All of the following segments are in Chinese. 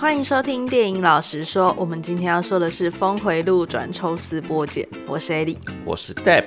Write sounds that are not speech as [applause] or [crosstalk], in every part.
欢迎收听电影老实说，我们今天要说的是《峰回路转抽丝剥茧》。我是 Ellie，我是 Deb。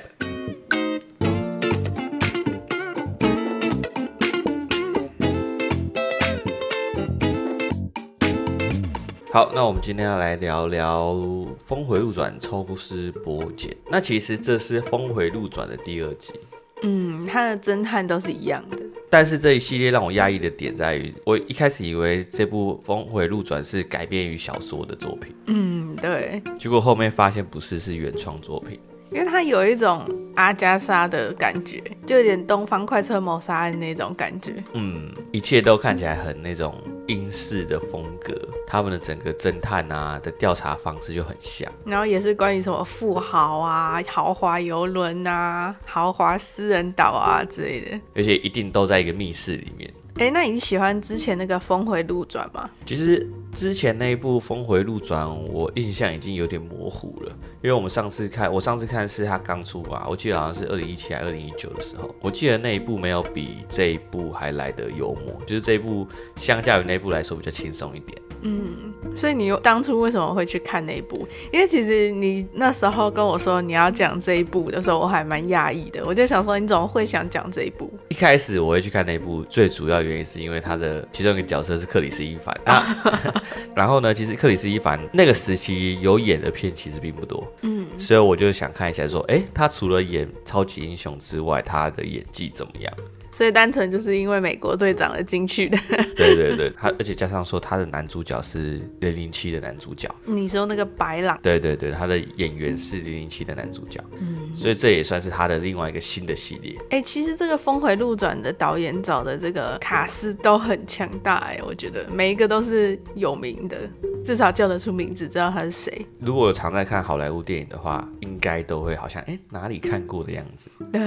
好，那我们今天要来聊聊《峰回路转抽丝剥茧》。那其实这是《峰回路转》的第二集。嗯，他的侦探都是一样的。但是这一系列让我压抑的点在于，我一开始以为这部《峰回路转》是改编于小说的作品。嗯，对。结果后面发现不是，是原创作品。因为它有一种阿加莎的感觉，就有点东方快车谋杀案那种感觉。嗯，一切都看起来很那种英式的风格，他们的整个侦探啊的调查方式就很像。然后也是关于什么富豪啊、豪华游轮啊、豪华私人岛啊之类的，而且一定都在一个密室里面。哎，那你喜欢之前那个峰回路转吗？其实之前那一部峰回路转，我印象已经有点模糊了，因为我们上次看，我上次看是他刚出吧，我记得好像是二零一七还是二零一九的时候，我记得那一部没有比这一部还来得幽默，就是这一部相较于那一部来说比较轻松一点。嗯，所以你当初为什么会去看那一部？因为其实你那时候跟我说你要讲这一部的时候，我还蛮讶异的。我就想说，你怎么会想讲这一部？一开始我会去看那一部，最主要原因是因为他的其中一个角色是克里斯·伊凡啊。[laughs] 然后呢，其实克里斯·伊凡那个时期有演的片其实并不多，嗯，所以我就想看一下，说，哎、欸，他除了演超级英雄之外，他的演技怎么样？所以单纯就是因为美国队长而进去的。对对对，他而且加上说他的男主角是零零七的男主角。你说那个白狼？对对对，他的演员是零零七的男主角。嗯，所以这也算是他的另外一个新的系列。哎、欸，其实这个峰回路转的导演找的这个卡斯都很强大哎，我觉得每一个都是有名的，至少叫得出名字，知道他是谁。如果常在看好莱坞电影的话，应该都会好像哎、欸、哪里看过的样子。对。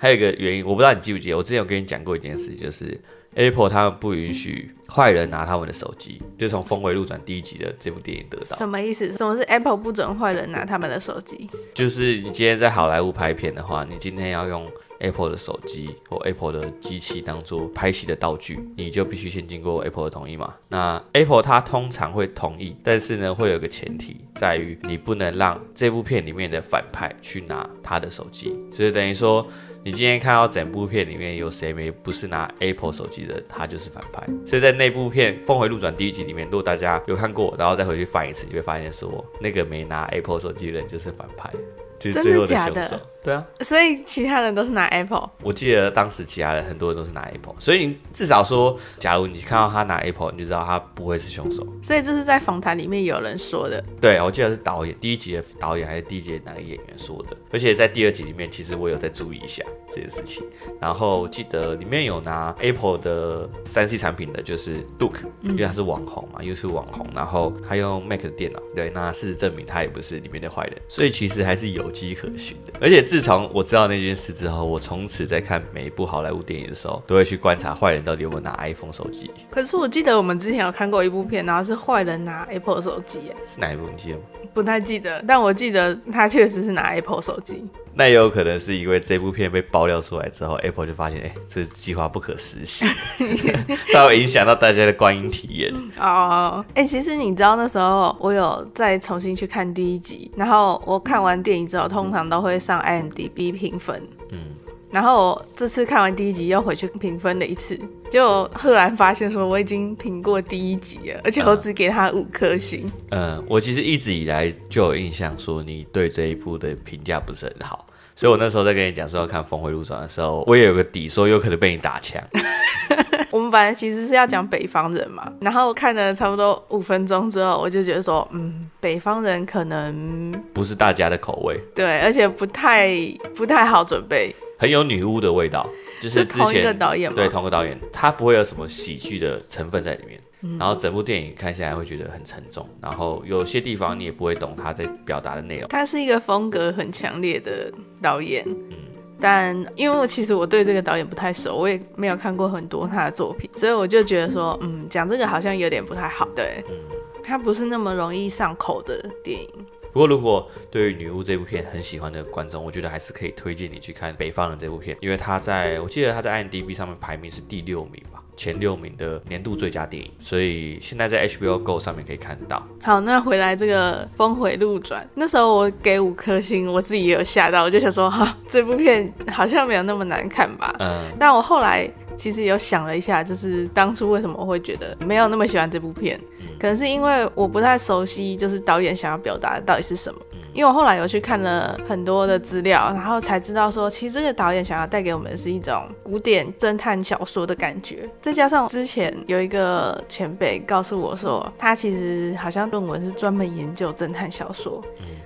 还有一个原因，我不知道你记不记得，我之前有跟你讲过一件事，就是 Apple 他们不允许坏人拿他们的手机，就从《峰回路转》第一集的这部电影得到。什么意思？什么是 Apple 不准坏人拿他们的手机？就是你今天在好莱坞拍片的话，你今天要用 Apple 的手机或 Apple 的机器当做拍戏的道具，你就必须先经过 Apple 的同意嘛。那 Apple 它通常会同意，但是呢，会有个前提，在于你不能让这部片里面的反派去拿他的手机，所以等于说。你今天看到整部片里面有谁没不是拿 Apple 手机的，他就是反派。所以在那部片《峰回路转》第一集里面，如果大家有看过，然后再回去翻一次，你会发现说那个没拿 Apple 手机的人就是反派。就是最后的凶手？对啊，所以其他人都是拿 Apple。我记得当时其他人很多人都是拿 Apple，所以你至少说，假如你看到他拿 Apple，你就知道他不会是凶手。所以这是在访谈里面有人说的。对，我记得是导演第一集的导演还是第一集的哪个演员说的。而且在第二集里面，其实我有在注意一下这件事情。然后我记得里面有拿 Apple 的三 C 产品的，就是 Duke，因为他是网红嘛，又是网红，然后他用 Mac 的电脑。对，那事实证明他也不是里面的坏人，所以其实还是有迹可循的。而且自从我知道那件事之后，我从此在看每一部好莱坞电影的时候，都会去观察坏人到底有没有拿 iPhone 手机。可是我记得我们之前有看过一部片，然后是坏人拿 Apple 手机，是哪一部？你记得吗？不太记得，但我记得他确实是拿 Apple 手机。那也有可能是因为这部片被爆料出来之后，Apple 就发现，哎、欸，这计划不可实行，[laughs] 它会影响到大家的观影体验。哦，哎，其实你知道那时候我有再重新去看第一集，然后我看完电影之后，通常都会上 IMDB 评分。嗯，然后我这次看完第一集又回去评分了一次，就赫然发现说我已经评过第一集了，而且我只给他五颗星。嗯。嗯，我其实一直以来就有印象说你对这一部的评价不是很好。所以我那时候在跟你讲说要看《峰回路转》的时候，我也有个底，说有可能被你打枪。[laughs] 我们本来其实是要讲北方人嘛，然后看了差不多五分钟之后，我就觉得说，嗯，北方人可能不是大家的口味。对，而且不太不太好准备，很有女巫的味道，就是之前同一个导演嘛，对，同个导演，他不会有什么喜剧的成分在里面。然后整部电影看下来会觉得很沉重，然后有些地方你也不会懂他在表达的内容。他是一个风格很强烈的导演，嗯，但因为我其实我对这个导演不太熟，我也没有看过很多他的作品，所以我就觉得说，嗯，讲这个好像有点不太好，对，嗯，他不是那么容易上口的电影。不过如果对于女巫这部片很喜欢的观众，我觉得还是可以推荐你去看《北方人》这部片，因为他在我记得他在 IMDB 上面排名是第六名吧。前六名的年度最佳电影，所以现在在 HBO Go 上面可以看到。好，那回来这个峰回路转，那时候我给五颗星，我自己也有吓到，我就想说，哈，这部片好像没有那么难看吧？嗯，但我后来其实有想了一下，就是当初为什么我会觉得没有那么喜欢这部片，可能是因为我不太熟悉，就是导演想要表达的到底是什么。因为我后来有去看了很多的资料，然后才知道说，其实这个导演想要带给我们的是一种古典侦探小说的感觉。再加上之前有一个前辈告诉我说，他其实好像论文是专门研究侦探小说。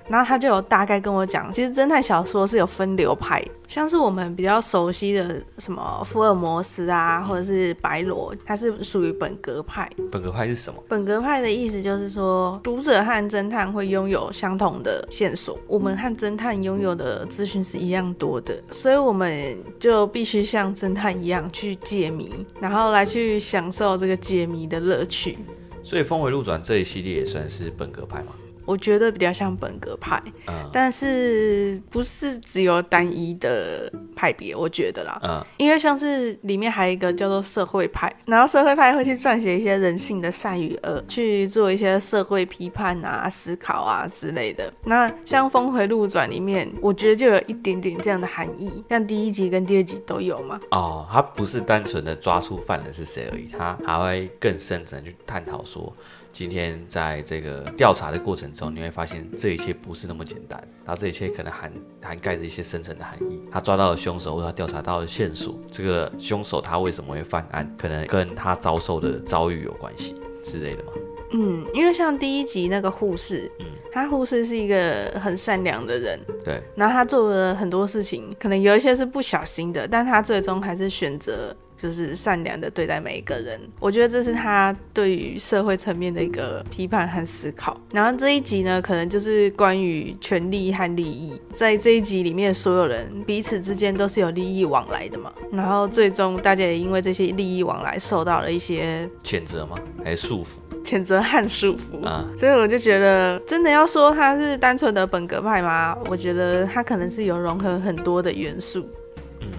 然后他就有大概跟我讲，其实侦探小说是有分流派，像是我们比较熟悉的什么福尔摩斯啊，或者是白罗，他是属于本格派。本格派是什么？本格派的意思就是说，读者和侦探会拥有相同的线索，我们和侦探拥有的资讯是一样多的，所以我们就必须像侦探一样去解谜，然后来去享受这个解谜的乐趣。所以《峰回路转》这一系列也算是本格派吗？我觉得比较像本格派，嗯，但是不是只有单一的派别？我觉得啦，嗯，因为像是里面还有一个叫做社会派，然后社会派会去撰写一些人性的善与恶，去做一些社会批判啊、思考啊之类的。那像《峰回路转》里面，我觉得就有一点点这样的含义，像第一集跟第二集都有嘛。哦，他不是单纯的抓出犯人是谁而已，他还会更深层去探讨说。今天在这个调查的过程中，你会发现这一切不是那么简单，然后这一切可能涵涵盖着一些深层的含义。他抓到了凶手，或者他调查到了线索，这个凶手他为什么会犯案，可能跟他遭受的遭遇有关系之类的吗？嗯，因为像第一集那个护士，嗯，他护士是一个很善良的人，对，然后他做了很多事情，可能有一些是不小心的，但他最终还是选择。就是善良的对待每一个人，我觉得这是他对于社会层面的一个批判和思考。然后这一集呢，可能就是关于权利和利益，在这一集里面，所有人彼此之间都是有利益往来的嘛。然后最终大家也因为这些利益往来受到了一些谴责吗？还是束缚？谴责和束缚啊。所以我就觉得，真的要说他是单纯的本格派吗？我觉得他可能是有融合很多的元素。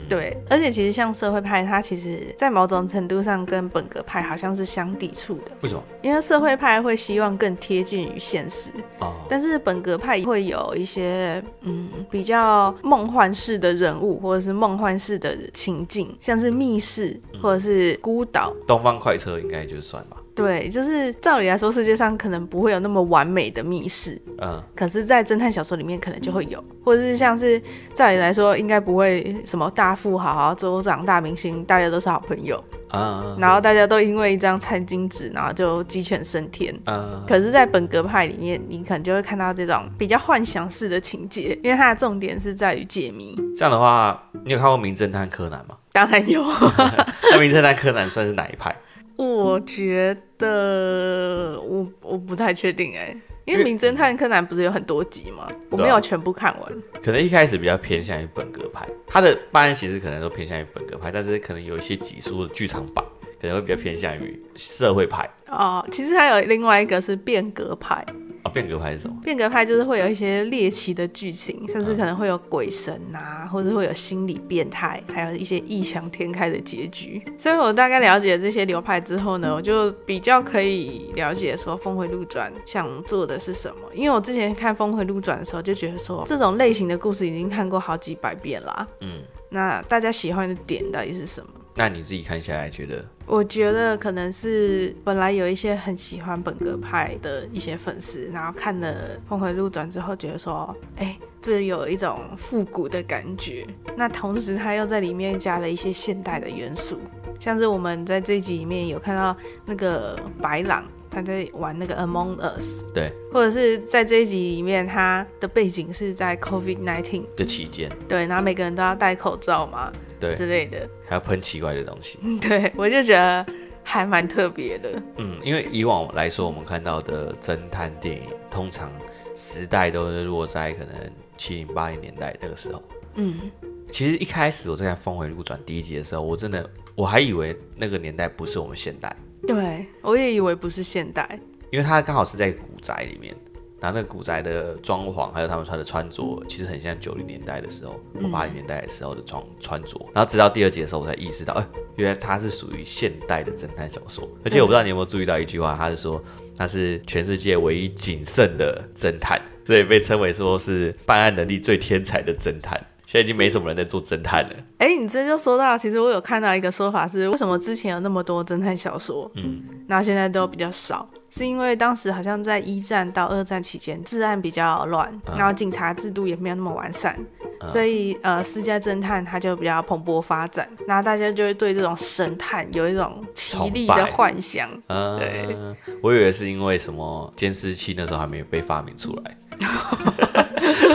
对，而且其实像社会派，它其实在某种程度上跟本格派好像是相抵触的。为什么？因为社会派会希望更贴近于现实，哦，但是本格派会有一些嗯比较梦幻式的人物，或者是梦幻式的情境，像是密室或者是孤岛。东方快车应该就算吧。对，就是照理来说，世界上可能不会有那么完美的密室，嗯，可是，在侦探小说里面可能就会有，或者是像是照理来说，应该不会什么大富豪、州长、大明星，大家都是好朋友，啊，然后大家都因为一张餐巾纸，然后就鸡犬升天，嗯，可是，在本格派里面，你可能就会看到这种比较幻想式的情节，因为它的重点是在于解谜。这样的话，你有看过《名侦探柯南》吗？当然有，那 [laughs]《名侦探柯南》算是哪一派？我觉得我我不太确定哎，因为《名侦探柯南》不是有很多集吗？我没有全部看完。可能一开始比较偏向于本格派，他的办案其实可能都偏向于本格派，但是可能有一些集数的剧场版可能会比较偏向于社会派。哦，其实还有另外一个是变革派。哦，变革派是什么？变革派就是会有一些猎奇的剧情，甚至可能会有鬼神啊，或者会有心理变态，还有一些异想天开的结局。所以我大概了解这些流派之后呢，我就比较可以了解说《峰回路转》想做的是什么。因为我之前看《峰回路转》的时候，就觉得说这种类型的故事已经看过好几百遍啦。嗯，那大家喜欢的点到底是什么？那你自己看下来觉得？我觉得可能是本来有一些很喜欢本格派的一些粉丝，然后看了《峰回路转》之后，觉得说，哎，这有一种复古的感觉。那同时，他又在里面加了一些现代的元素，像是我们在这一集里面有看到那个白狼，他在玩那个 Among Us，对，或者是在这一集里面，他的背景是在 COVID-19 的期间，对，然后每个人都要戴口罩嘛。对之类的，还要喷奇怪的东西。[laughs] 对，我就觉得还蛮特别的。嗯，因为以往来说，我们看到的侦探电影，通常时代都是落在可能七零八零年代那个时候。嗯，其实一开始我在看《峰回路转》第一集的时候，我真的我还以为那个年代不是我们现代。对，我也以为不是现代，因为它刚好是在古宅里面。然后那个古宅的装潢，还有他们穿的穿着，其实很像九零年代的时候或八零年代的时候的装穿着。然后直到第二集的时候，我才意识到，哎、欸，原来它是属于现代的侦探小说。而且我不知道你有没有注意到一句话，他是说他是全世界唯一谨慎的侦探，所以被称为说是办案能力最天才的侦探。现在已经没什么人在做侦探了。哎、欸，你这就说到，其实我有看到一个说法是，为什么之前有那么多侦探小说，嗯，那现在都比较少，是因为当时好像在一战到二战期间，治安比较乱，然后警察制度也没有那么完善，嗯、所以呃，私家侦探他就比较蓬勃发展，然后大家就会对这种神探有一种奇丽的幻想。[laughs] 嗯，对，我以为是因为什么监视器那时候还没有被发明出来。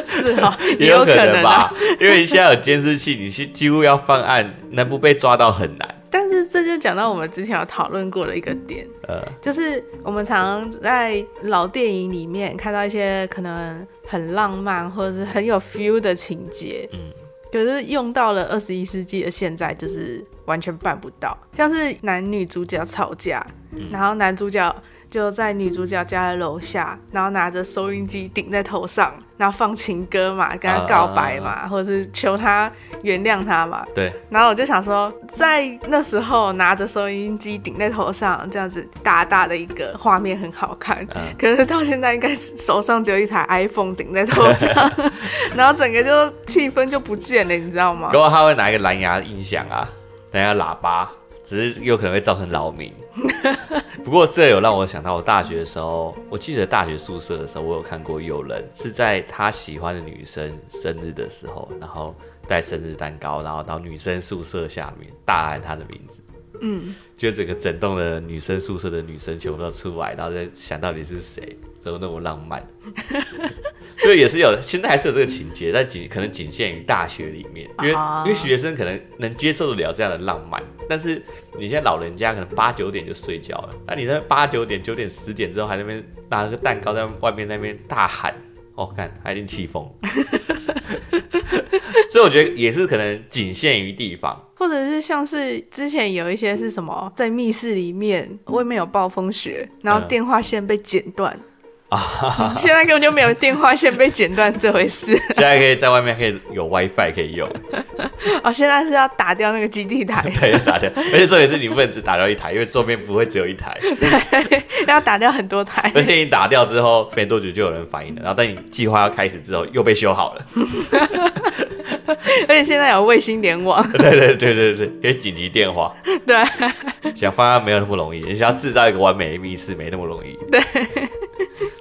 是 [laughs] 啊，也有可能吧，因为现在有监视器，你几乎要犯案，能不被抓到很难。这就讲到我们之前有讨论过的一个点，呃，就是我们常常在老电影里面看到一些可能很浪漫或者是很有 feel 的情节，嗯，可是用到了二十一世纪的现在，就是完全办不到。像是男女主角吵架，嗯，然后男主角。就在女主角家的楼下，然后拿着收音机顶在头上，然后放情歌嘛，跟她告白嘛，啊、或者是求她原谅他嘛。对。然后我就想说，在那时候拿着收音机顶在头上，这样子大大的一个画面很好看。嗯、可是到现在，应该是手上只有一台 iPhone 顶在头上，[laughs] 然后整个就气氛就不见了，你知道吗？如果他会拿一个蓝牙音响啊，等下喇叭。只是有可能会造成扰民，[laughs] 不过这有让我想到，我大学的时候，我记得大学宿舍的时候，我有看过有人是在他喜欢的女生生日的时候，然后带生日蛋糕，然后到女生宿舍下面大喊她的名字，嗯，就整个整栋的女生宿舍的女生全部都出来，然后再想到底是谁，怎么那么浪漫。[laughs] 所以也是有，现在还是有这个情节，但仅可能仅限于大学里面，因为、uh、因为学生可能能接受得了这样的浪漫，但是你现在老人家可能八九点就睡觉了，那你在八九点、九点、十点之后还在那边拿个蛋糕在外面那边大喊，哦，看还一定气疯。[laughs] [laughs] 所以我觉得也是可能仅限于地方，或者是像是之前有一些是什么在密室里面外面有暴风雪，然后电话线被剪断。嗯啊！现在根本就没有电话线被剪断这回事。[laughs] 现在可以在外面可以有 WiFi 可以用。[laughs] 哦，现在是要打掉那个基地台。[laughs] 对，要打掉。而且重点是你不能只打掉一台，因为桌边不会只有一台。对，要打掉很多台。而且你打掉之后，没多久就有人反应了。然后等你计划要开始之后，又被修好了。而且现在有卫星联网。对对对对对，可以紧急电话。对。想方案没有那么容易，你想要制造一个完美的密室没那么容易。对。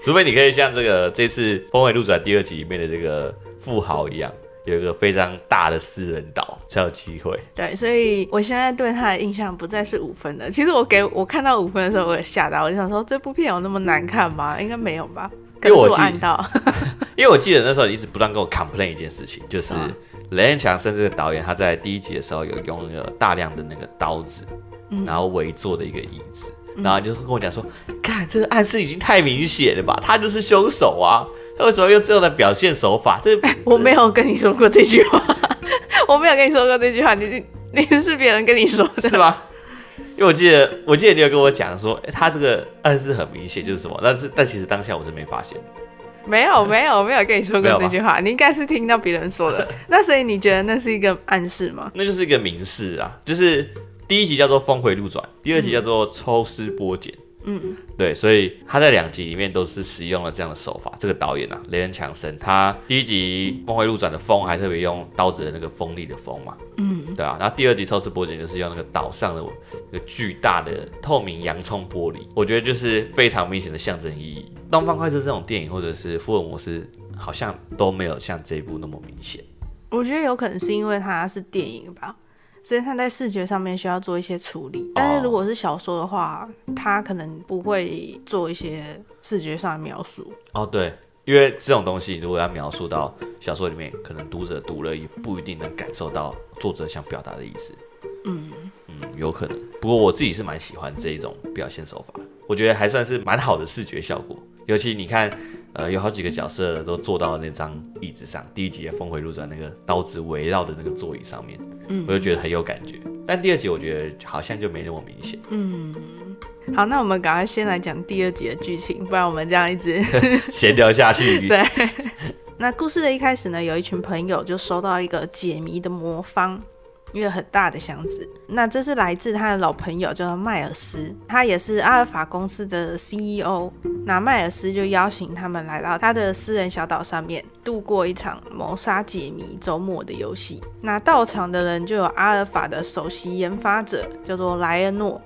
除非你可以像这个这次《峰回路转》第二集里面的这个富豪一样，有一个非常大的私人岛才有机会。对，所以我现在对他的印象不再是五分的。其实我给我看到五分的时候，我也吓到，我就想说这部片有那么难看吗？应该没有吧？可是我按到，[laughs] 因为我记得那时候你一直不断跟我 complain 一件事情，就是雷恩强森这个导演他在第一集的时候有用那个大量的那个刀子，然后围坐的一个椅子。然后就跟我讲说，看这个暗示已经太明显了吧，他就是凶手啊！他为什么用这样的表现手法？这我没有跟你说过这句话，我没有跟你说过这句话，[laughs] 你你是别人跟你说的，是吧？因为我记得我记得你有跟我讲说，他这个暗示很明显就是什么，但是但其实当下我是没发现的，没有没有没有跟你说过这句话，你应该是听到别人说的。[laughs] 那所以你觉得那是一个暗示吗？那就是一个明示啊，就是。第一集叫做峰回路转，第二集叫做抽丝剥茧。嗯，对，所以他在两集里面都是使用了这样的手法。这个导演啊，雷恩强森，他第一集峰回路转的峰还特别用刀子的那个锋利的锋嘛。嗯，对啊。然后第二集抽丝剥茧就是用那个岛上的一个巨大的透明洋葱玻璃，我觉得就是非常明显的象征意义。东方快车这种电影或者是福尔摩斯，好像都没有像这一部那么明显。我觉得有可能是因为它是电影吧。所以他在视觉上面需要做一些处理，但是如果是小说的话，他可能不会做一些视觉上的描述。哦，对，因为这种东西如果要描述到小说里面，可能读者读了也不一定能感受到作者想表达的意思。嗯嗯，有可能。不过我自己是蛮喜欢这一种表现手法，我觉得还算是蛮好的视觉效果，尤其你看。呃，有好几个角色都坐到了那张椅子上。第一集的峰回路转，那个刀子围绕的那个座椅上面，嗯，我就觉得很有感觉。但第二集我觉得好像就没那么明显。嗯，好，那我们赶快先来讲第二集的剧情，不然我们这样一直 [laughs] 闲聊下去。[laughs] 对。那故事的一开始呢，有一群朋友就收到一个解谜的魔方，一个很大的箱子。那这是来自他的老朋友，叫做迈尔斯，他也是阿尔法公司的 CEO。那迈尔斯就邀请他们来到他的私人小岛上面，度过一场谋杀解谜周末的游戏。那到场的人就有阿尔法的首席研发者，叫做莱恩诺，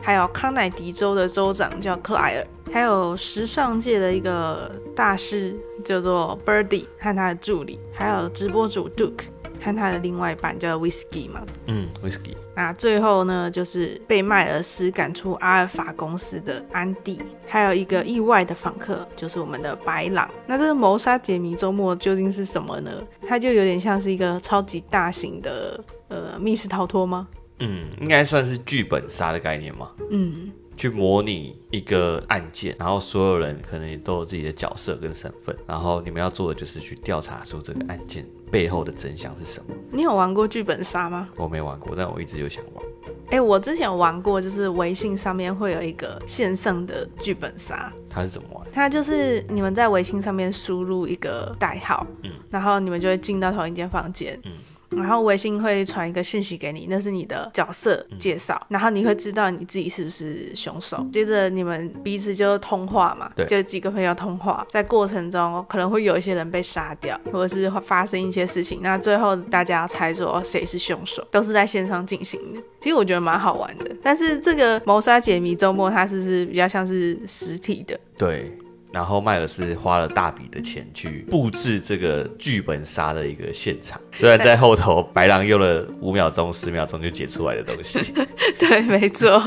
还有康乃狄州的州长叫克莱尔。还有时尚界的一个大师叫做 Birdy 和他的助理，还有直播主 Duke 和他的另外一半叫 Whiskey 嘛。嗯，Whiskey。那最后呢，就是被迈尔斯赶出阿尔法公司的安迪，还有一个意外的访客，就是我们的白狼。那这个谋杀解谜周末究竟是什么呢？它就有点像是一个超级大型的呃密室逃脱吗？嗯，应该算是剧本杀的概念吗？嗯。去模拟一个案件，然后所有人可能也都有自己的角色跟身份，然后你们要做的就是去调查出这个案件背后的真相是什么。你有玩过剧本杀吗？我没玩过，但我一直就想玩。哎、欸，我之前有玩过，就是微信上面会有一个线上的剧本杀。它是怎么玩？它就是你们在微信上面输入一个代号，嗯，然后你们就会进到同一间房间，嗯。然后微信会传一个讯息给你，那是你的角色介绍，嗯、然后你会知道你自己是不是凶手。接着你们彼此就通话嘛，对，就几个朋友通话，在过程中可能会有一些人被杀掉，或者是会发生一些事情。那最后大家要猜说谁是凶手，都是在线上进行的。其实我觉得蛮好玩的，但是这个谋杀解谜周末它是不是比较像是实体的？对。然后迈尔斯花了大笔的钱去布置这个剧本杀的一个现场，虽然在后头白狼用了五秒钟、十秒钟就解出来的东西。[laughs] 对，没错。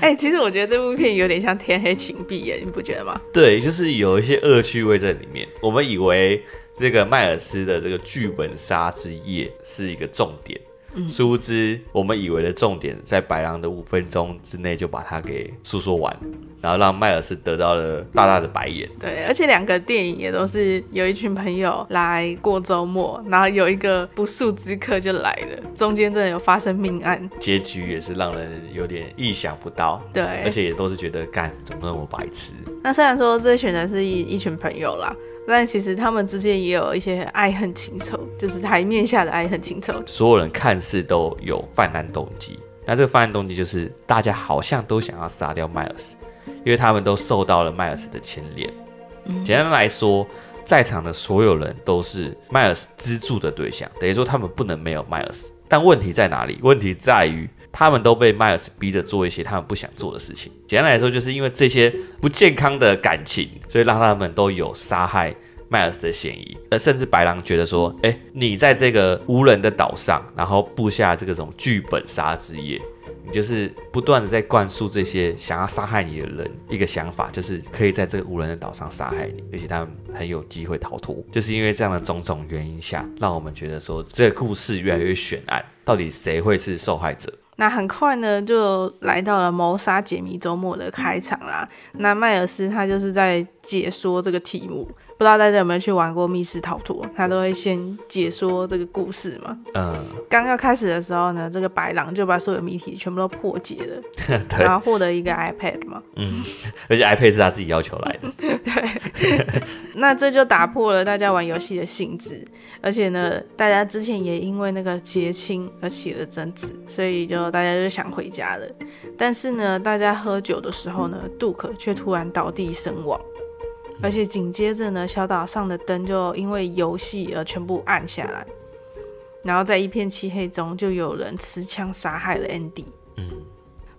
哎、欸，其实我觉得这部片有点像《天黑请闭眼》，你不觉得吗？对，就是有一些恶趣味在里面。我们以为这个迈尔斯的这个剧本杀之夜是一个重点。殊不知，我们以为的重点在白狼的五分钟之内就把它给诉说完，然后让迈尔斯得到了大大的白眼。对，而且两个电影也都是有一群朋友来过周末，然后有一个不速之客就来了，中间真的有发生命案，结局也是让人有点意想不到。对，而且也都是觉得干怎么那么白痴。那虽然说这群人是一一群朋友啦。但其实他们之间也有一些爱恨情仇，就是台面下的爱恨情仇。所有人看似都有犯案动机，那这个犯案动机就是大家好像都想要杀掉迈尔斯，因为他们都受到了迈尔斯的牵连。嗯、简单来说，在场的所有人都是迈尔斯资助的对象，等于说他们不能没有迈尔斯。但问题在哪里？问题在于。他们都被迈尔斯逼着做一些他们不想做的事情。简单来说，就是因为这些不健康的感情，所以让他们都有杀害迈尔斯的嫌疑。而甚至白狼觉得说，哎，你在这个无人的岛上，然后布下这个种剧本杀之夜，你就是不断的在灌输这些想要杀害你的人一个想法，就是可以在这个无人的岛上杀害你，而且他们很有机会逃脱。就是因为这样的种种原因下，让我们觉得说这个故事越来越悬案，到底谁会是受害者？那很快呢，就来到了谋杀解谜周末的开场啦。那迈尔斯他就是在解说这个题目。不知道大家有没有去玩过密室逃脱？他都会先解说这个故事嘛。嗯。刚要开始的时候呢，这个白狼就把所有谜题全部都破解了，[laughs] 然后获得一个 iPad 嘛。嗯。而且 iPad 是他自己要求来的。[laughs] 对。[laughs] 那这就打破了大家玩游戏的性质，而且呢，大家之前也因为那个结亲而起了争执，所以就大家就想回家了。但是呢，大家喝酒的时候呢，杜克却突然倒地身亡。而且紧接着呢，小岛上的灯就因为游戏而全部暗下来，然后在一片漆黑中，就有人持枪杀害了 Andy。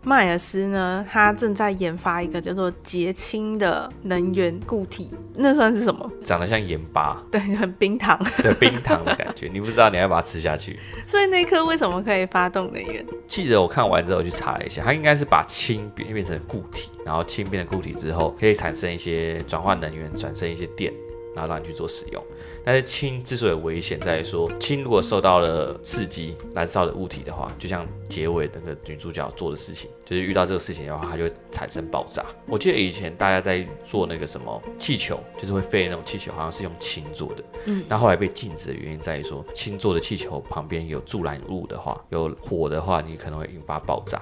迈尔斯呢，他正在研发一个叫做结氢的能源固体，那算是什么？长得像盐巴，对，很冰糖，[laughs] 对，冰糖的感觉。你不知道，你要把它吃下去。[laughs] 所以那颗为什么可以发动能源？记得我看完之后去查了一下，它应该是把氢变变成固体，然后氢变成固体之后，可以产生一些转换能源，产生一些电。然后让你去做使用，但是氢之所以危险，在于说氢如果受到了刺激，燃烧的物体的话，就像结尾那个女主角做的事情，就是遇到这个事情的话，它就会产生爆炸。我记得以前大家在做那个什么气球，就是会飞的那种气球，好像是用氢做的。嗯，那后来被禁止的原因在于说，氢做的气球旁边有助燃物的话，有火的话，你可能会引发爆炸。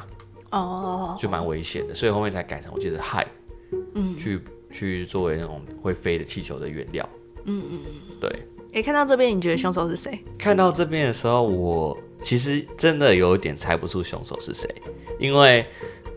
哦，就蛮危险的，所以后面才改成我记得是氦，嗯，去去作为那种会飞的气球的原料。嗯嗯嗯，对。哎、欸，看到这边，你觉得凶手是谁？看到这边的时候，我其实真的有一点猜不出凶手是谁，因为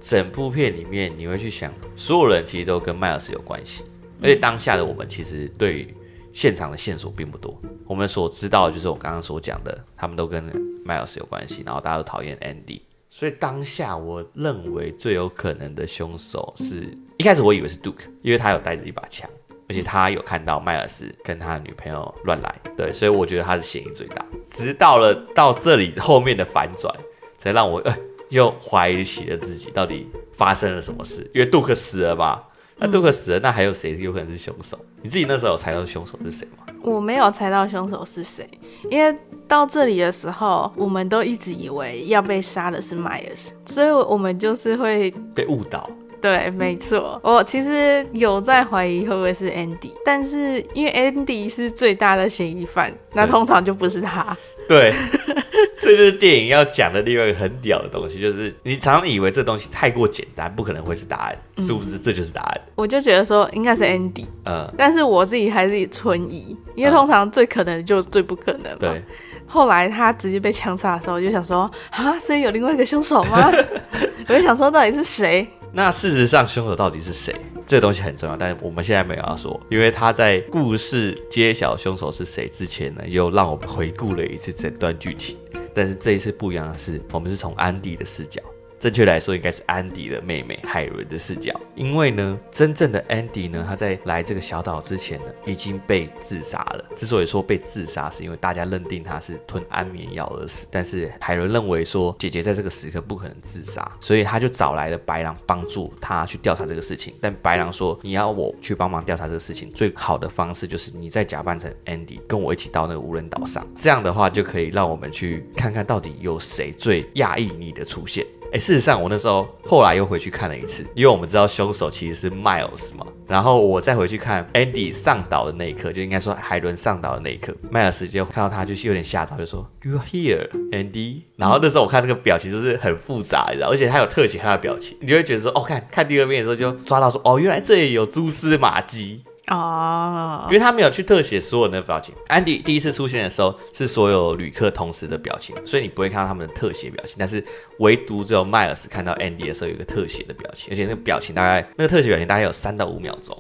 整部片里面你会去想，所有人其实都跟迈尔斯有关系，而且当下的我们其实对于现场的线索并不多，我们所知道的就是我刚刚所讲的，他们都跟迈尔斯有关系，然后大家都讨厌 Andy，所以当下我认为最有可能的凶手是一开始我以为是 Duke，因为他有带着一把枪。而且他有看到迈尔斯跟他的女朋友乱来，对，所以我觉得他是嫌疑最大。直到了到这里后面的反转，才让我呃又怀疑起了自己到底发生了什么事。因为杜克死了吧，那杜克死了，那还有谁有可能是凶手？你自己那时候有猜到凶手是谁吗？我没有猜到凶手是谁，因为到这里的时候，我们都一直以为要被杀的是迈尔斯，所以我们就是会被误导。对，没错，我其实有在怀疑会不会是 Andy，但是因为 Andy 是最大的嫌疑犯，那通常就不是他。对，[laughs] 这就是电影要讲的另外一个很屌的东西，就是你常常以为这东西太过简单，不可能会是答案，是不是？这就是答案。我就觉得说应该是 Andy，嗯，但是我自己还是存疑，因为通常最可能就最不可能嘛。对。后来他直接被枪杀的时候，我就想说啊，所以有另外一个凶手吗？[laughs] 我就想说到底是谁？那事实上，凶手到底是谁？这个东西很重要，但是我们现在没有要说，因为他在故事揭晓凶手是谁之前呢，又让我们回顾了一次整段剧情。但是这一次不一样的是，我们是从安迪的视角。正确来说，应该是安迪的妹妹海伦的视角，因为呢，真正的安迪呢，他在来这个小岛之前呢，已经被自杀了。之所以说被自杀，是因为大家认定他是吞安眠药而死，但是海伦认为说姐姐在这个时刻不可能自杀，所以他就找来了白狼帮助他去调查这个事情。但白狼说，你要我去帮忙调查这个事情，最好的方式就是你再假扮成安迪，跟我一起到那个无人岛上，这样的话就可以让我们去看看到底有谁最讶异你的出现。哎，事实上，我那时候后来又回去看了一次，因为我们知道凶手其实是 Miles 嘛。然后我再回去看 Andy 上岛的那一刻，就应该说海伦上岛的那一刻，Miles 就看到他就是有点吓到，就说 You are here, Andy。然后那时候我看那个表情就是很复杂，你知道，而且他有特写他的表情，你就会觉得说，哦，看看第二遍的时候就抓到说，哦，原来这里有蛛丝马迹。哦，因为他没有去特写所有人的表情。Andy 第一次出现的时候是所有旅客同时的表情，所以你不会看到他们的特写表情。但是唯独只有迈尔斯看到 Andy 的时候有一个特写的表情，而且那个表情大概那个特写表情大概有三到五秒钟。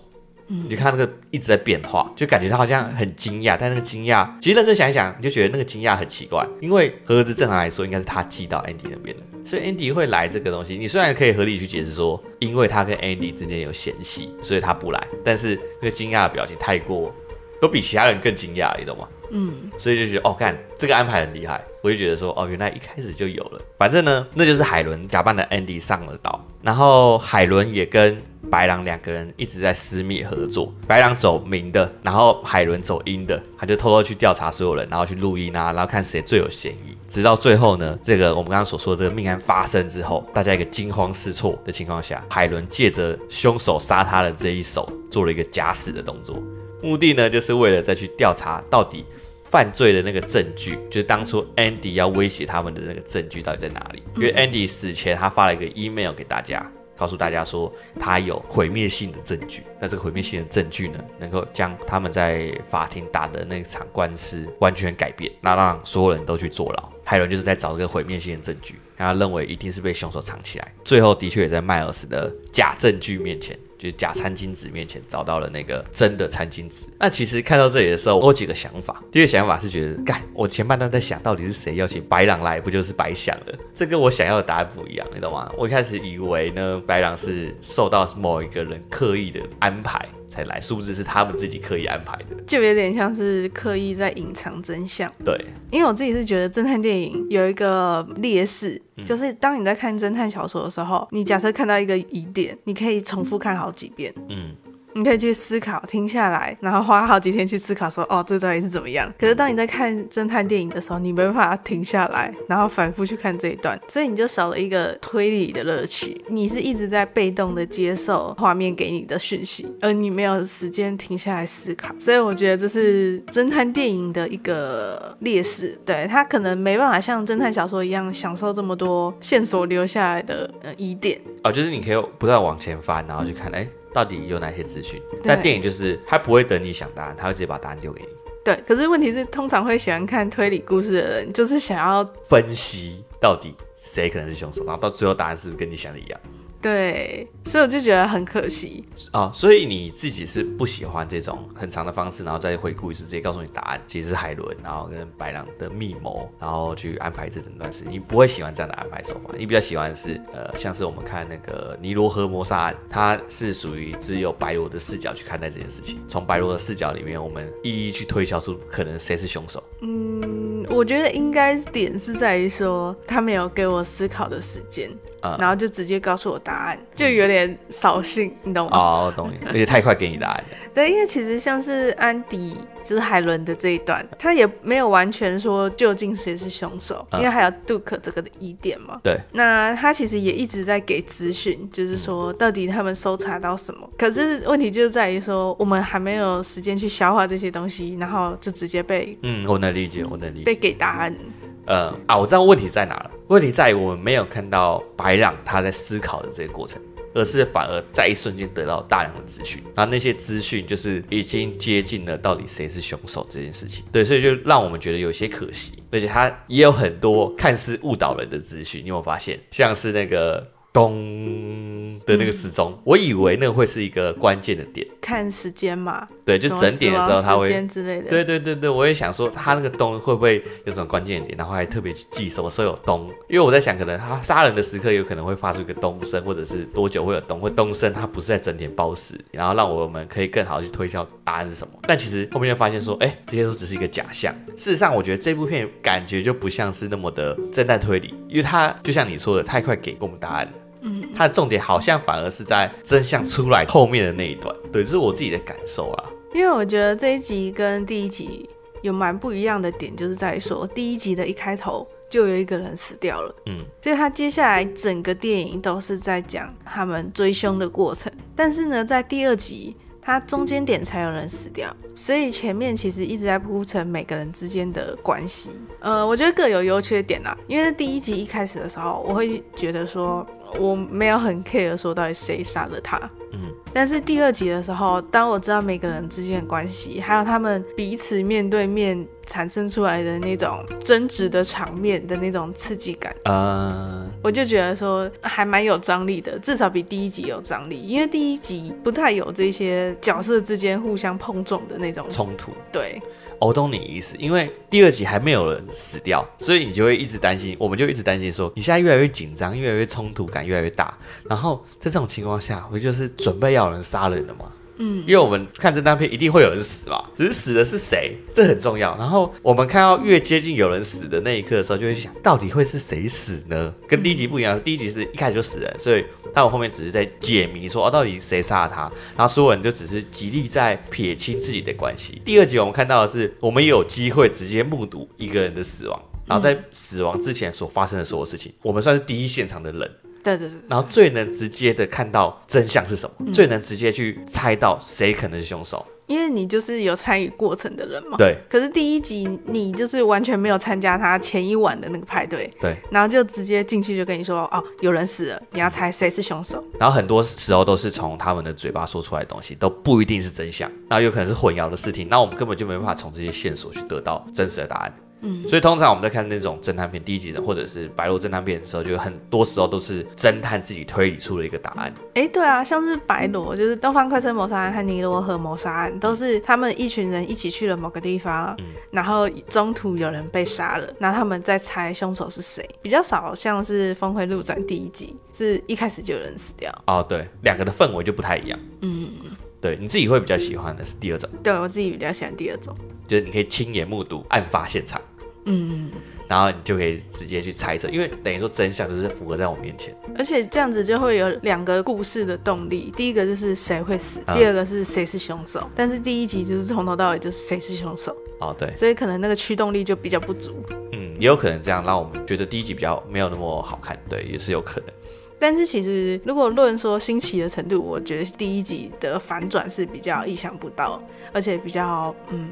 你就看那个一直在变化，就感觉他好像很惊讶，但那个惊讶其实认真想一想，你就觉得那个惊讶很奇怪，因为盒子正常来说应该是他寄到 Andy 那边的。所以 Andy 会来这个东西，你虽然可以合理去解释说，因为他跟 Andy 之间有嫌隙，所以他不来。但是那个惊讶的表情太过，都比其他人更惊讶，你懂吗？嗯。所以就觉得哦，看这个安排很厉害，我就觉得说哦，原来一开始就有了。反正呢，那就是海伦假扮的 Andy 上了岛，然后海伦也跟。白狼两个人一直在私密合作，白狼走明的，然后海伦走阴的，他就偷偷去调查所有人，然后去录音啊，然后看谁最有嫌疑。直到最后呢，这个我们刚刚所说的命案发生之后，大家一个惊慌失措的情况下，海伦借着凶手杀他的这一手，做了一个假死的动作，目的呢，就是为了再去调查到底犯罪的那个证据，就是当初 Andy 要威胁他们的那个证据到底在哪里？因为 Andy 死前他发了一个 email 给大家。告诉大家说，他有毁灭性的证据。那这个毁灭性的证据呢，能够将他们在法庭打的那场官司完全改变，那让所有人都去坐牢。海伦就是在找这个毁灭性的证据，他认为一定是被凶手藏起来。最后的确也在迈尔斯的假证据面前。就假餐巾纸面前找到了那个真的餐巾纸。那其实看到这里的时候，我有几个想法。第一个想法是觉得，干，我前半段在想到底是谁邀请白狼来，不就是白想了？这跟我想要的答案不一样，你懂吗？我一开始以为呢，白狼是受到某一个人刻意的安排。才来，殊不知是他们自己刻意安排的，就有点像是刻意在隐藏真相。对，因为我自己是觉得侦探电影有一个劣势，嗯、就是当你在看侦探小说的时候，你假设看到一个疑点，你可以重复看好几遍。嗯。你可以去思考，停下来，然后花好几天去思考说，哦，这到底是怎么样？可是当你在看侦探电影的时候，你没办法停下来，然后反复去看这一段，所以你就少了一个推理的乐趣。你是一直在被动的接受画面给你的讯息，而你没有时间停下来思考。所以我觉得这是侦探电影的一个劣势，对，它可能没办法像侦探小说一样享受这么多线索留下来的呃疑点。哦，就是你可以不断往前翻，然后去看，哎，到底有哪些资讯？但电影就是他不会等你想答案，他会直接把答案丢给你。对，可是问题是，通常会喜欢看推理故事的人，就是想要分析到底谁可能是凶手，然后到最后答案是不是跟你想的一样。对，所以我就觉得很可惜啊、哦。所以你自己是不喜欢这种很长的方式，然后再回顾一次，直接告诉你答案，其实是海伦，然后跟白狼的密谋，然后去安排这整段事。你不会喜欢这样的安排手法，你比较喜欢的是，呃，像是我们看那个尼罗河谋杀案，它是属于只有白罗的视角去看待这件事情，从白罗的视角里面，我们一一去推敲出可能谁是凶手。嗯，我觉得应该点是在于说，他没有给我思考的时间。然后就直接告诉我答案，就有点扫兴，你懂吗？哦，我懂你，而且太快给你答案了。[laughs] 对，因为其实像是安迪，就是海伦的这一段，他也没有完全说究竟谁是凶手，因为还有杜克这个的疑点嘛。对。那他其实也一直在给资讯，就是说到底他们搜查到什么。可是问题就在于说，我们还没有时间去消化这些东西，然后就直接被……嗯，我能理解，我能理解。被给答案。呃啊，我知道问题在哪了。问题在于我们没有看到白朗他在思考的这个过程，而是反而在一瞬间得到大量的资讯，然后那些资讯就是已经接近了到底谁是凶手这件事情。对，所以就让我们觉得有些可惜，而且他也有很多看似误导人的资讯。你有没有发现，像是那个？咚的那个时钟，嗯，我以为那个会是一个关键的点，看时间嘛，对，就整点的时候他会，之类的，对对对对，我也想说他那个咚会不会有什么关键点，然后还特别去记什么时候有咚，因为我在想可能他杀人的时刻有可能会发出一个咚声，或者是多久会有咚，会咚声，他不是在整点报时，然后让我们可以更好的去推敲答案是什么。但其实后面就发现说，哎，这些都只是一个假象。事实上，我觉得这部片感觉就不像是那么的侦探推理，因为它就像你说的，太快给我们答案了。嗯，它的重点好像反而是在真相出来后面的那一段，对，这是我自己的感受啊。因为我觉得这一集跟第一集有蛮不一样的点，就是在于说第一集的一开头就有一个人死掉了，嗯，所以他接下来整个电影都是在讲他们追凶的过程，但是呢，在第二集。他中间点才有人死掉，所以前面其实一直在铺陈每个人之间的关系。呃，我觉得各有优缺点啦。因为第一集一开始的时候，我会觉得说我没有很 care 说到底谁杀了他。嗯。但是第二集的时候，当我知道每个人之间的关系，还有他们彼此面对面产生出来的那种争执的场面的那种刺激感，呃，我就觉得说还蛮有张力的，至少比第一集有张力。因为第一集不太有这些角色之间互相碰撞的那种冲突。对。我懂你意思，因为第二集还没有人死掉，所以你就会一直担心，我们就一直担心说，你现在越来越紧张，越来越冲突感越来越大，然后在这种情况下，不就是准备要人杀人了吗。嗯，因为我们看侦探片一定会有人死嘛，只是死的是谁，这很重要。然后我们看到越接近有人死的那一刻的时候，就会想到底会是谁死呢？跟第一集不一样，第一集是一开始就死人，所以但我后面只是在解谜，说哦到底谁杀了他，然后所有人就只是极力在撇清自己的关系。第二集我们看到的是，我们有机会直接目睹一个人的死亡，然后在死亡之前所发生的所有事情，我们算是第一现场的人。对对对，然后最能直接的看到真相是什么，嗯、最能直接去猜到谁可能是凶手，因为你就是有参与过程的人嘛。对。可是第一集你就是完全没有参加他前一晚的那个派对，对。然后就直接进去就跟你说，哦，有人死了，你要猜谁是凶手。然后很多时候都是从他们的嘴巴说出来的东西，都不一定是真相，然后有可能是混淆的事情，那我们根本就没办法从这些线索去得到真实的答案。嗯，所以通常我们在看那种侦探片第一集的，或者是白罗侦探片的时候，就很多时候都是侦探自己推理出了一个答案。哎、欸，对啊，像是白罗，就是东方快车谋杀案和尼罗河谋杀案，都是他们一群人一起去了某个地方，嗯、然后中途有人被杀了，然后他们在猜凶手是谁。比较少像是峰回路转第一集，是一开始就有人死掉。哦，对，两个的氛围就不太一样。嗯，对，你自己会比较喜欢的是第二种。对，我自己比较喜欢第二种，就是你可以亲眼目睹案发现场。嗯，然然后你就可以直接去猜测，因为等于说真相就是符合在我面前。而且这样子就会有两个故事的动力，第一个就是谁会死，第二个是谁是凶手。嗯、但是第一集就是从头到尾就是谁是凶手。哦，对，所以可能那个驱动力就比较不足。嗯，也有可能这样让我们觉得第一集比较没有那么好看，对，也是有可能。但是其实如果论说新奇的程度，我觉得第一集的反转是比较意想不到，而且比较嗯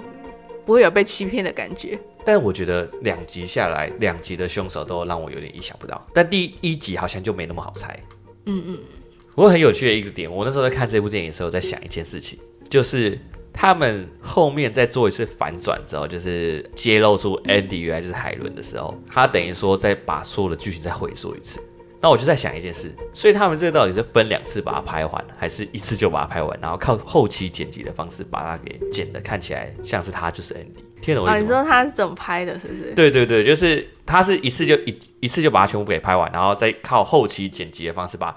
不会有被欺骗的感觉。但我觉得两集下来，两集的凶手都让我有点意想不到。但第一集好像就没那么好猜。嗯嗯。我很有趣的一个点，我那时候在看这部电影的时候，在想一件事情，就是。他们后面再做一次反转之后，就是揭露出 Andy 原来就是海伦的时候，他等于说再把所有的剧情再回溯一次。那我就在想一件事，所以他们这个到底是分两次把它拍完，还是一次就把它拍完，然后靠后期剪辑的方式把它给剪的看起来像是他就是 Andy？啊、你说他是怎么拍的？是不是？对对对，就是他是一次就一一次就把它全部给拍完，然后再靠后期剪辑的方式把。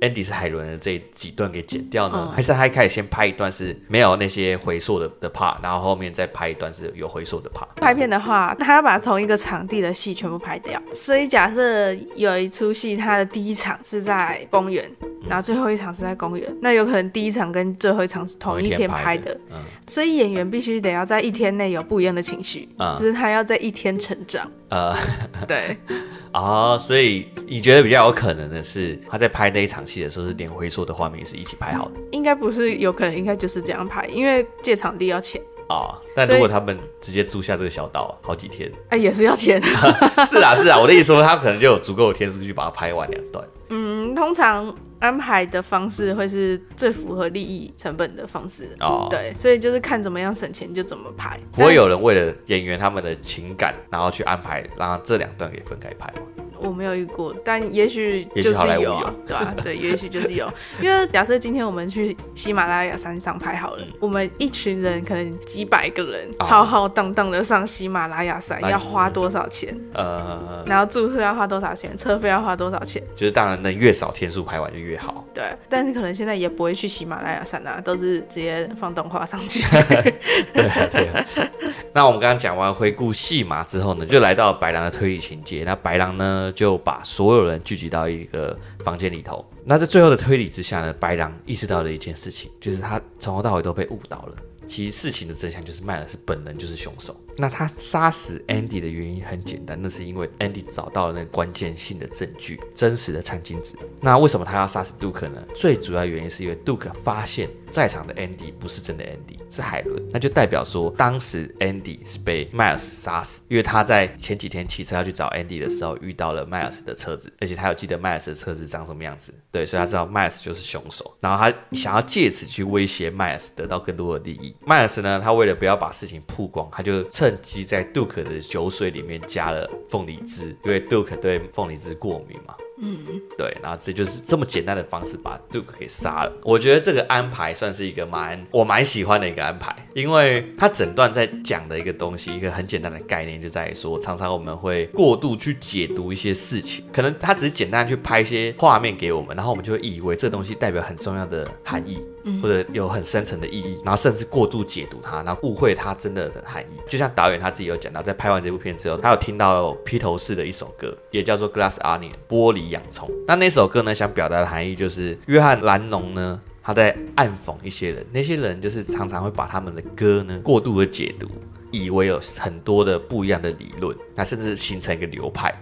Andy 是海伦的这几段给剪掉呢，嗯、还是他一开始先拍一段是没有那些回溯的的 part，然后后面再拍一段是有回溯的 part？拍片的话，他要把同一个场地的戏全部拍掉。所以假设有一出戏，它的第一场是在公园，然后最后一场是在公园，那有可能第一场跟最后一场是同一天拍的。嗯，所以演员必须得要在一天内有不一样的情绪，嗯，就是他要在一天成长。呃，[laughs] 对。[laughs] 哦，所以你觉得比较有可能的是，他在拍那一场戏的时候，是连回溯的画面也是一起拍好的？应该不是，有可能应该就是这样拍，因为借场地要钱啊。但如果他们直接租下这个小岛好几天，哎，也是要钱。[laughs] 是啊，是啊，我的意思说，他可能就有足够的天数去把它拍完两段。嗯，通常安排的方式会是最符合利益成本的方式。哦，对，所以就是看怎么样省钱就怎么拍。不会有人为了演员他们的情感，然后去安排让这两段给分开拍吗？我没有遇过，但也许就是有，有对啊，对，也许就是有。[laughs] 因为假设今天我们去喜马拉雅山上拍好了，嗯、我们一群人可能几百个人，浩浩荡荡的上喜马拉雅山，要花多少钱？呃，然后住宿要花多少钱？车费要花多少钱？就是当然能越少天数拍完就越好。对，但是可能现在也不会去喜马拉雅山啊，都是直接放动画上去。[laughs] 对对。那我们刚刚讲完回顾戏码之后呢，就来到白狼的推理情节。那白狼呢？就把所有人聚集到一个房间里头。那在最后的推理之下呢，白狼意识到了一件事情，就是他从头到尾都被误导了。其实事情的真相就是迈尔斯本人就是凶手。那他杀死 Andy 的原因很简单，那是因为 Andy 找到了那个关键性的证据，真实的餐巾纸。那为什么他要杀死 Duke 呢？最主要原因是因为 Duke 发现在场的 Andy 不是真的 Andy，是海伦。那就代表说，当时 Andy 是被 Miles 杀死，因为他在前几天骑车要去找 Andy 的时候遇到了 Miles 的车子，而且他有记得 Miles 的车子长什么样子，对，所以他知道 Miles 就是凶手。然后他想要借此去威胁 Miles，得到更多的利益。Miles 呢，他为了不要把事情曝光，他就趁机在 Duke 的酒水里面加了凤梨汁，因为 Duke 对凤梨汁过敏嘛。嗯，对，然后这就是这么简单的方式把 Duke 给杀了。我觉得这个安排算是一个蛮我蛮喜欢的一个安排，因为他整段在讲的一个东西，一个很简单的概念，就在于说，常常我们会过度去解读一些事情，可能他只是简单去拍一些画面给我们，然后我们就会以为这东西代表很重要的含义。或者有很深层的意义，然后甚至过度解读它，然后误会它真的的含义。就像导演他自己有讲到，在拍完这部片之后，他有听到披头士的一首歌，也叫做《Glass Onion》玻璃洋葱。那那首歌呢，想表达的含义就是约翰兰农呢，他在暗讽一些人，那些人就是常常会把他们的歌呢过度的解读，以为有很多的不一样的理论，那甚至形成一个流派。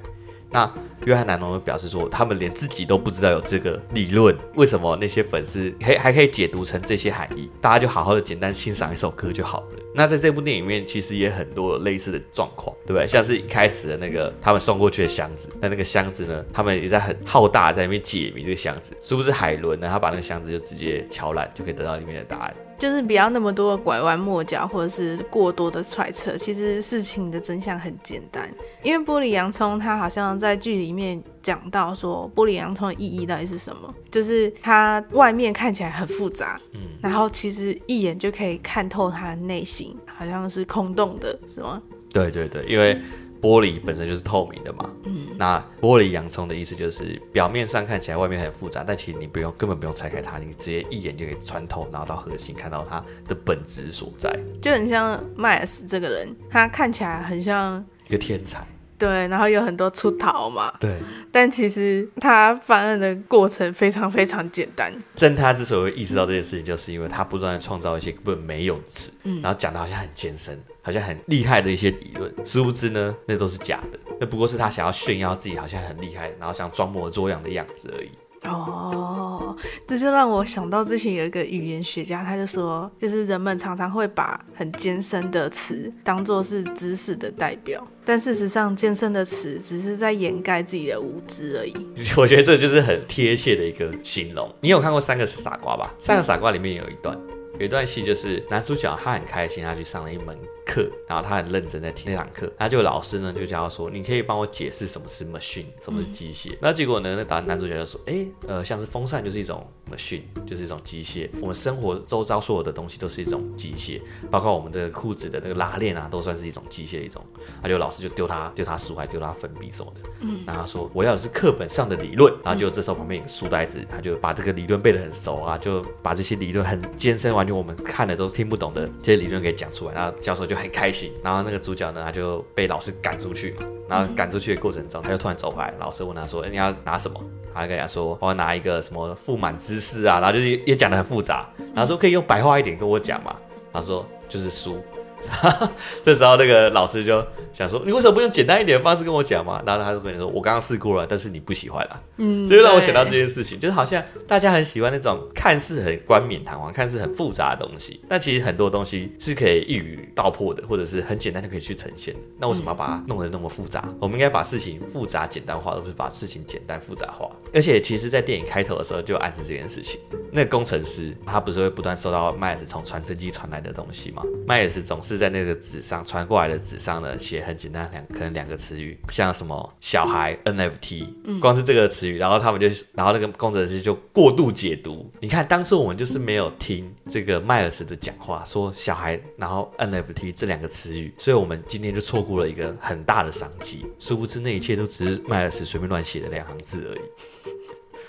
那约翰·南农表示说，他们连自己都不知道有这个理论，为什么那些粉丝可以还可以解读成这些含义？大家就好好的简单欣赏一首歌就好了。那在这部电影里面，其实也很多类似的状况，对不对？像是一开始的那个他们送过去的箱子，那那个箱子呢，他们也在很浩大在那边解谜这个箱子，是不是海伦呢？他把那个箱子就直接敲烂，就可以得到里面的答案。就是不要那么多的拐弯抹角，或者是过多的揣测。其实事情的真相很简单，因为玻璃洋葱，它好像在剧里面讲到说，玻璃洋葱的意义到底是什么？就是它外面看起来很复杂，嗯，然后其实一眼就可以看透它的内心，好像是空洞的，是吗？对对对，因为。玻璃本身就是透明的嘛，嗯，那玻璃洋葱的意思就是表面上看起来外面很复杂，但其实你不用根本不用拆开它，你直接一眼就可以穿透，然后到核心看到它的本质所在，就很像麦尔斯这个人，他看起来很像一个天才。对，然后有很多出逃嘛。对。但其实他犯案的过程非常非常简单。正他之所以会意识到这件事情，就是因为他不断的创造一些根本没有的词，嗯，然后讲的好像很艰深，好像很厉害的一些理论，殊不知呢，那都是假的，那不过是他想要炫耀自己好像很厉害，然后想装模作样的样子而已。哦，这就让我想到之前有一个语言学家，他就说，就是人们常常会把很艰深的词当作是知识的代表，但事实上，艰深的词只是在掩盖自己的无知而已。我觉得这就是很贴切的一个形容。你有看过《三个傻瓜》吧？《三个傻瓜》里面有一段，有一段戏就是男主角他很开心，他去上了一门课，然后他很认真在听那堂课，那就老师呢就叫他说，你可以帮我解释什么是 machine，什么是机械。那、嗯、结果呢，那答男主角就说，哎、欸，呃，像是风扇就是一种 machine，就是一种机械。我们生活周遭所有的东西都是一种机械，包括我们的裤子的那个拉链啊，都算是一种机械一种。那就老师就丢他丢他书，还丢他粉笔什么的。嗯，然后他说我要的是课本上的理论。然后就这时候旁边有个书呆子，他就把这个理论背得很熟啊，就把这些理论很艰深，完全我们看的都听不懂的这些理论给讲出来。然后教授就很开心。然后那个主角呢，他就被老师赶出去。然后赶出去的过程中，他就突然走回来，老师问他说：“，你要拿什么？”他就跟他说：“我要拿一个什么富满知识啊。”然后就是也讲得很复杂。然后说：“可以用白话一点跟我讲嘛？”他说：“就是书。” [laughs] 这时候那个老师就想说：“你为什么不用简单一点的方式跟我讲嘛？”然后他就跟你说：“我刚刚试过了，但是你不喜欢啦。”嗯，这就让我想到这件事情，就是好像大家很喜欢那种看似很冠冕堂皇、看似很复杂的东西，但其实很多东西是可以一语道破的，或者是很简单就可以去呈现的。那为什么要把它弄得那么复杂？我们应该把事情复杂简单化，而不是把事情简单复杂化。而且，其实，在电影开头的时候就暗示这件事情。那个工程师他不是会不断收到麦尔斯从传真机传来的东西吗？麦尔斯总是在那个纸上传过来的纸上呢，写很简单两可能两个词语，像什么小孩 NFT，嗯光是这个词语，然后他们就，然后那个工程师就过度解读。你看，当初我们就是没有听这个迈尔斯的讲话，说小孩，然后 NFT 这两个词语，所以我们今天就错过了一个很大的商机。殊不知，那一切都只是迈尔斯随便乱写的两行字而已。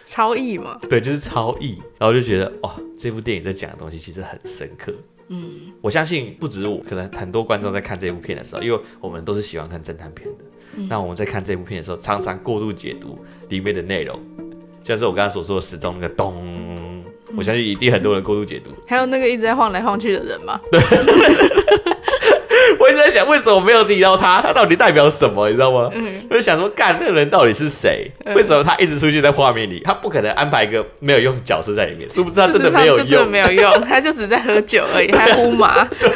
超意嘛？对，就是超意。然后就觉得，哇，这部电影在讲的东西其实很深刻。嗯，我相信不止我，可能很多观众在看这部片的时候，因为我们都是喜欢看侦探片的。嗯、那我们在看这部片的时候，常常过度解读里面的内容，像是我刚刚所说的时钟那个咚，嗯、我相信一定很多人过度解读。还有那个一直在晃来晃去的人吗？[laughs] [laughs] [laughs] 对。想，为什么没有提到他？他到底代表什么？你知道吗？嗯，我就想说，干那个人到底是谁？嗯、为什么他一直出现在画面里？他不可能安排一个没有用的角色在里面，殊不知？他真的没有用，就没有用，[laughs] 他就只在喝酒而已，还呼麻。对，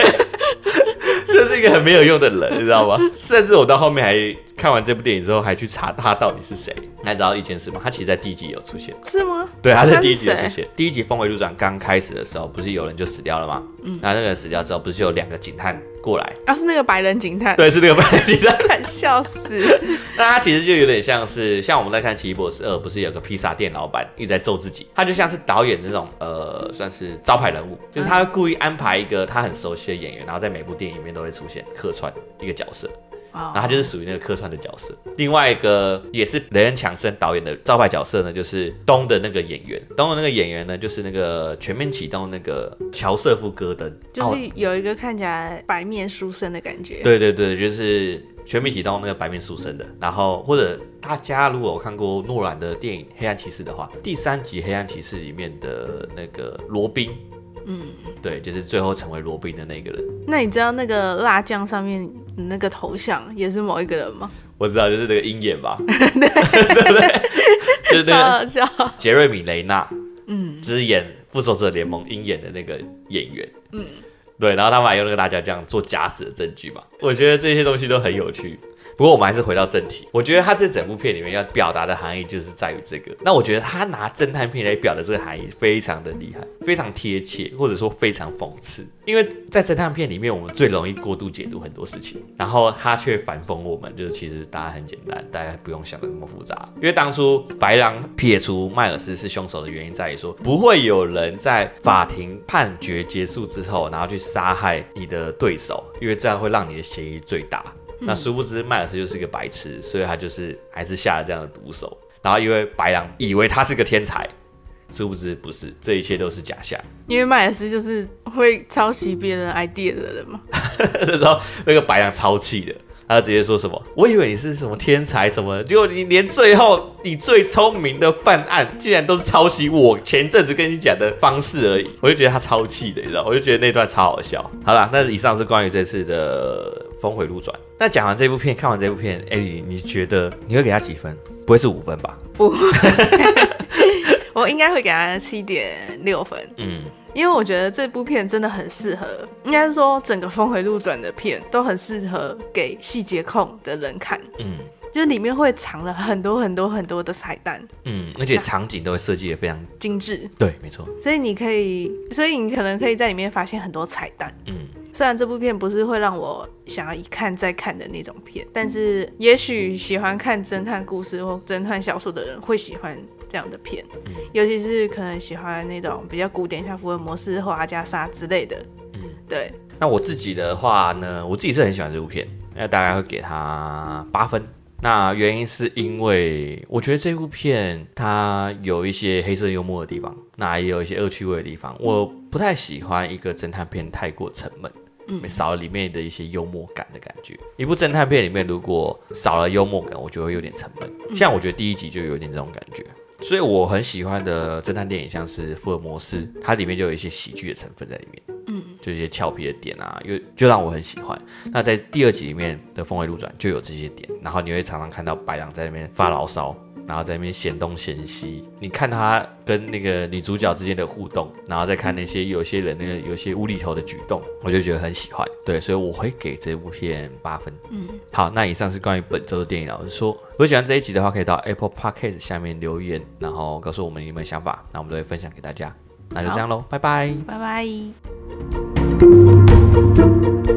这是一个很没有用的人，你知道吗？甚至我到后面还。看完这部电影之后，还去查他到底是谁。还知道一件事吗？他其实，在第一集有出现。是吗？对，他在第一集有出现。第一集《峰回路转》刚开始的时候，不是有人就死掉了吗？嗯。那那个人死掉之后，不是就有两个警探过来？啊，是那个白人警探。对，是那个白人警探。[laughs] 看笑死。[laughs] 那他其实就有点像是，像我们在看《奇异博士二》，不是有个披萨店老板一直在揍自己？他就像是导演那种，呃，算是招牌人物，就是他会故意安排一个他很熟悉的演员，然后在每部电影里面都会出现客串一个角色。然后他就是属于那个客串的角色。另外一个也是雷恩强森导演的招牌角色呢，就是东的那个演员。东的那个演员呢，就是那个全面启动那个乔瑟夫·戈登，就是有一个看起来白面书生的感觉。对对对，就是全面启动那个白面书生的。然后或者大家如果有看过诺兰的电影《黑暗骑士》的话，第三集《黑暗骑士》里面的那个罗宾。嗯，对，就是最后成为罗宾的那个人。那你知道那个辣酱上面那个头像也是某一个人吗？我知道，就是那个鹰眼吧。对 [laughs] 对对，就是那个杰瑞米雷纳，嗯，就是演复仇者联盟鹰眼的那个演员。嗯，对，然后他们还用那个辣椒酱做假死的证据嘛。我觉得这些东西都很有趣。不过我们还是回到正题，我觉得他这整部片里面要表达的含义就是在于这个。那我觉得他拿侦探片来表达这个含义非常的厉害，非常贴切，或者说非常讽刺。因为在侦探片里面，我们最容易过度解读很多事情，然后他却反讽我们，就是其实答案很简单，大家不用想的那么复杂。因为当初白狼撇除迈尔斯是凶手的原因在于说，不会有人在法庭判决结束之后，然后去杀害你的对手，因为这样会让你的嫌疑最大。那殊不知迈尔斯就是一个白痴，所以他就是还是下了这样的毒手。然后因为白狼以为他是个天才，殊不知不是，这一切都是假象。[laughs] 因为迈尔斯就是会抄袭别人 idea 的人嘛。[laughs] 那时候那个白狼超气的，他直接说什么？我以为你是什么天才什么，结果你连最后你最聪明的犯案，竟然都是抄袭我前阵子跟你讲的方式而已。我就觉得他超气的，你知道？我就觉得那段超好笑。好了，那以上是关于这次的峰回路转。那讲完这部片，看完这部片，艾莉，你觉得你会给他几分？不会是五分吧？不，我应该会给他七点六分。嗯。因为我觉得这部片真的很适合，应该是说整个峰回路转的片都很适合给细节控的人看。嗯，就是里面会藏了很多很多很多的彩蛋。嗯，而且场景都会设计的非常精致。对，没错。所以你可以，所以你可能可以在里面发现很多彩蛋。嗯，虽然这部片不是会让我想要一看再看的那种片，但是也许喜欢看侦探故事或侦探小说的人会喜欢。这样的片，嗯，尤其是可能喜欢那种比较古典，像福尔摩斯或阿加莎之类的，嗯，对。那我自己的话呢，我自己是很喜欢这部片，那大概会给他八分。那原因是因为我觉得这部片它有一些黑色幽默的地方，那也有一些恶趣味的地方。我不太喜欢一个侦探片太过沉闷，嗯，少了里面的一些幽默感的感觉。一部侦探片里面如果少了幽默感，我觉得有点沉闷。像我觉得第一集就有点这种感觉。所以我很喜欢的侦探电影，像是福尔摩斯，它里面就有一些喜剧的成分在里面，嗯，就一些俏皮的点啊，又就让我很喜欢。那在第二集里面的峰回路转就有这些点，然后你会常常看到白狼在那边发牢骚。然后在那边嫌东嫌西，你看他跟那个女主角之间的互动，然后再看那些有些人那个有些无厘头的举动，我就觉得很喜欢。对，所以我会给这部片八分。嗯，好，那以上是关于本周的电影老师说，如果喜欢这一集的话，可以到 Apple Podcast 下面留言，然后告诉我们你们的想法，那我们都会分享给大家。那就这样喽，拜拜，拜拜。